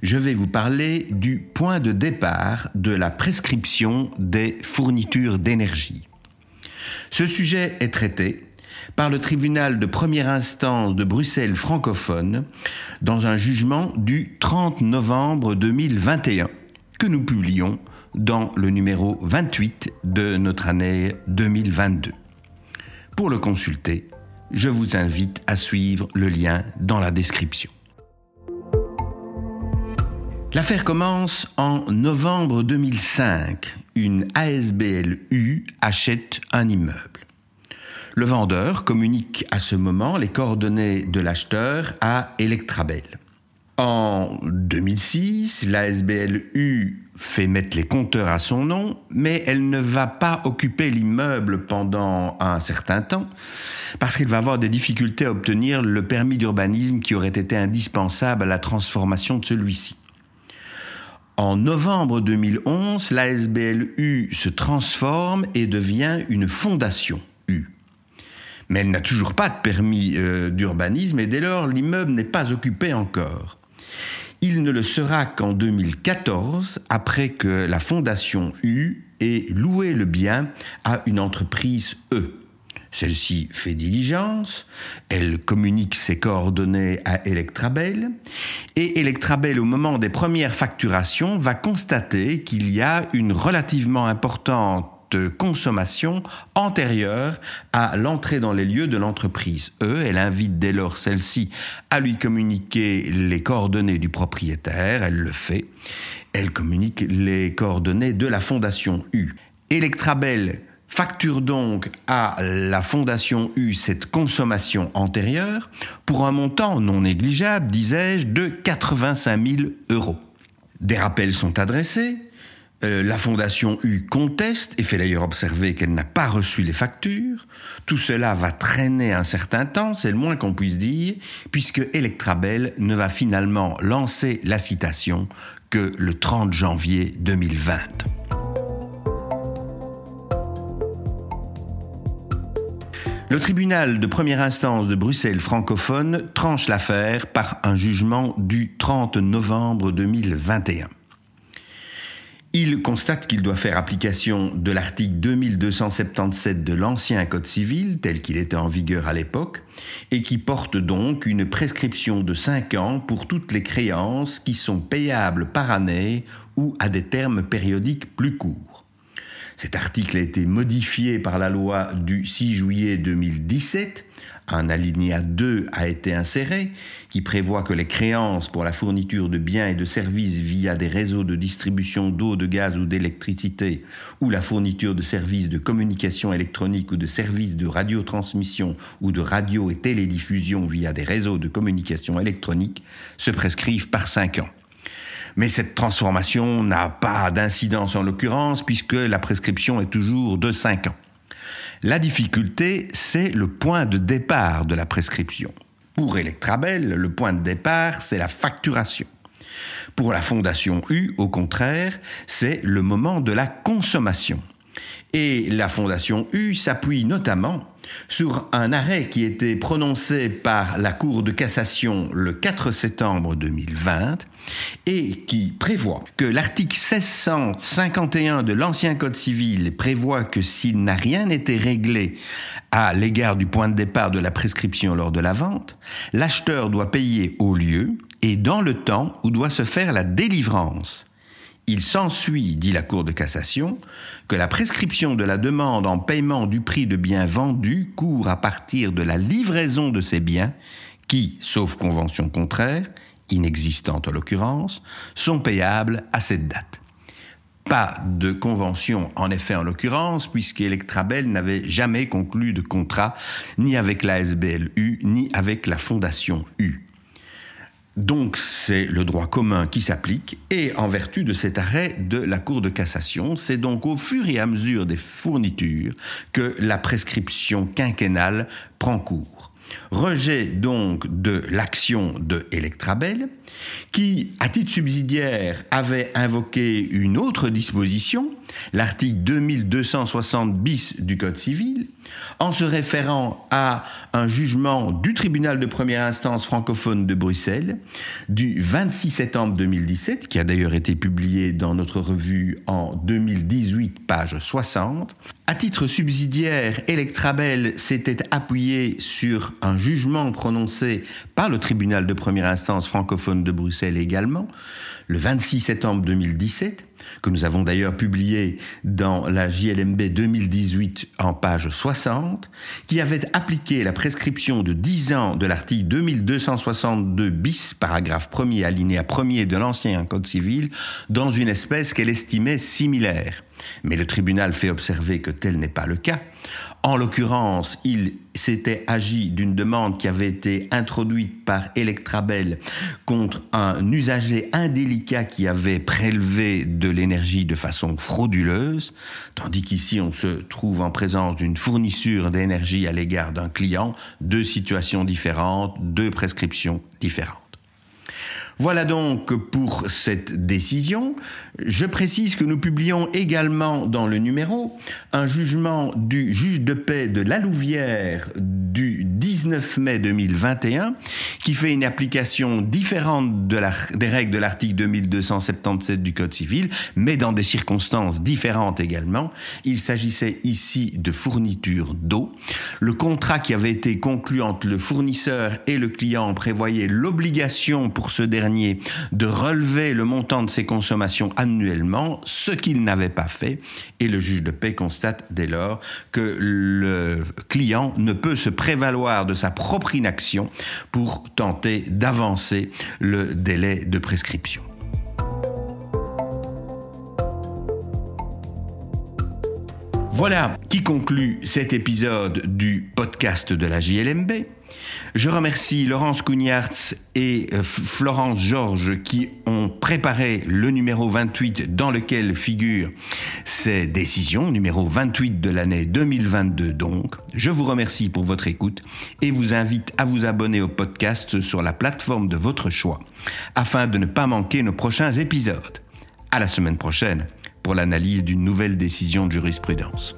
je vais vous parler du point de départ de la prescription des fournitures d'énergie. Ce sujet est traité par le tribunal de première instance de Bruxelles francophone dans un jugement du 30 novembre 2021 que nous publions dans le numéro 28 de notre année 2022. Pour le consulter, je vous invite à suivre le lien dans la description. L'affaire commence en novembre 2005. Une ASBLU achète un immeuble. Le vendeur communique à ce moment les coordonnées de l'acheteur à Electrabel. En 2006, l'ASBLU fait mettre les compteurs à son nom, mais elle ne va pas occuper l'immeuble pendant un certain temps, parce qu'elle va avoir des difficultés à obtenir le permis d'urbanisme qui aurait été indispensable à la transformation de celui-ci. En novembre 2011, l'ASBLU se transforme et devient une fondation U. Mais elle n'a toujours pas de permis euh, d'urbanisme et dès lors l'immeuble n'est pas occupé encore. Il ne le sera qu'en 2014, après que la fondation U ait loué le bien à une entreprise E. Celle-ci fait diligence, elle communique ses coordonnées à Electrabel, et Electrabel, au moment des premières facturations, va constater qu'il y a une relativement importante consommation antérieure à l'entrée dans les lieux de l'entreprise. E, elle invite dès lors celle-ci à lui communiquer les coordonnées du propriétaire, elle le fait. Elle communique les coordonnées de la fondation U. Electrabel facture donc à la Fondation U cette consommation antérieure pour un montant non négligeable, disais-je, de 85 000 euros. Des rappels sont adressés. Euh, la Fondation U conteste et fait d'ailleurs observer qu'elle n'a pas reçu les factures. Tout cela va traîner un certain temps, c'est le moins qu'on puisse dire, puisque Electrabel ne va finalement lancer la citation que le 30 janvier 2020. Le tribunal de première instance de Bruxelles francophone tranche l'affaire par un jugement du 30 novembre 2021. Il constate qu'il doit faire application de l'article 2277 de l'ancien Code civil, tel qu'il était en vigueur à l'époque, et qui porte donc une prescription de 5 ans pour toutes les créances qui sont payables par année ou à des termes périodiques plus courts. Cet article a été modifié par la loi du 6 juillet 2017. Un alinéa 2 a été inséré qui prévoit que les créances pour la fourniture de biens et de services via des réseaux de distribution d'eau, de gaz ou d'électricité ou la fourniture de services de communication électronique ou de services de radiotransmission ou de radio et télédiffusion via des réseaux de communication électronique se prescrivent par 5 ans. Mais cette transformation n'a pas d'incidence en l'occurrence puisque la prescription est toujours de 5 ans. La difficulté, c'est le point de départ de la prescription. Pour Electrabel, le point de départ, c'est la facturation. Pour la Fondation U, au contraire, c'est le moment de la consommation. Et la Fondation U s'appuie notamment sur un arrêt qui était prononcé par la Cour de cassation le 4 septembre 2020 et qui prévoit que l'article 1651 de l'ancien Code civil prévoit que s'il n'a rien été réglé à l'égard du point de départ de la prescription lors de la vente, l'acheteur doit payer au lieu et dans le temps où doit se faire la délivrance. Il s'ensuit, dit la Cour de cassation, que la prescription de la demande en paiement du prix de biens vendus court à partir de la livraison de ces biens qui, sauf convention contraire, inexistante en l'occurrence, sont payables à cette date. Pas de convention en effet en l'occurrence, puisqu'Electrabel n'avait jamais conclu de contrat ni avec la SBLU ni avec la Fondation U. Donc c'est le droit commun qui s'applique et en vertu de cet arrêt de la Cour de cassation, c'est donc au fur et à mesure des fournitures que la prescription quinquennale prend cours. Rejet donc de l'action de Electrabel, qui, à titre subsidiaire, avait invoqué une autre disposition, l'article 2260 bis du Code civil, en se référant à un jugement du tribunal de première instance francophone de Bruxelles du 26 septembre 2017, qui a d'ailleurs été publié dans notre revue en 2018, page 60. À titre subsidiaire, Electrabel s'était appuyé sur un jugement prononcé par le tribunal de première instance francophone de Bruxelles également, le 26 septembre 2017, que nous avons d'ailleurs publié dans la JLMB 2018 en page 60, qui avait appliqué la prescription de 10 ans de l'article 2262 bis, paragraphe 1er, alinéa 1er de l'ancien Code civil, dans une espèce qu'elle estimait similaire. Mais le tribunal fait observer que tel n'est pas le cas. En l'occurrence, il s'était agi d'une demande qui avait été introduite par Electrabel contre un usager indélicat qui avait prélevé de l'énergie de façon frauduleuse, tandis qu'ici on se trouve en présence d'une fourniture d'énergie à l'égard d'un client, deux situations différentes, deux prescriptions différentes. Voilà donc pour cette décision. Je précise que nous publions également dans le numéro un jugement du juge de paix de la Louvière du 19 mai 2021 qui fait une application différente des règles de l'article 2277 du Code civil, mais dans des circonstances différentes également. Il s'agissait ici de fourniture d'eau. Le contrat qui avait été conclu entre le fournisseur et le client prévoyait l'obligation pour ce dernier de relever le montant de ses consommations annuellement, ce qu'il n'avait pas fait, et le juge de paix constate dès lors que le client ne peut se prévaloir de sa propre inaction pour tenter d'avancer le délai de prescription. Voilà qui conclut cet épisode du podcast de la JLMB. Je remercie Laurence Cougnartz et euh, Florence Georges qui ont préparé le numéro 28 dans lequel figurent ces décisions, numéro 28 de l'année 2022 donc. Je vous remercie pour votre écoute et vous invite à vous abonner au podcast sur la plateforme de votre choix afin de ne pas manquer nos prochains épisodes. À la semaine prochaine pour l'analyse d'une nouvelle décision de jurisprudence.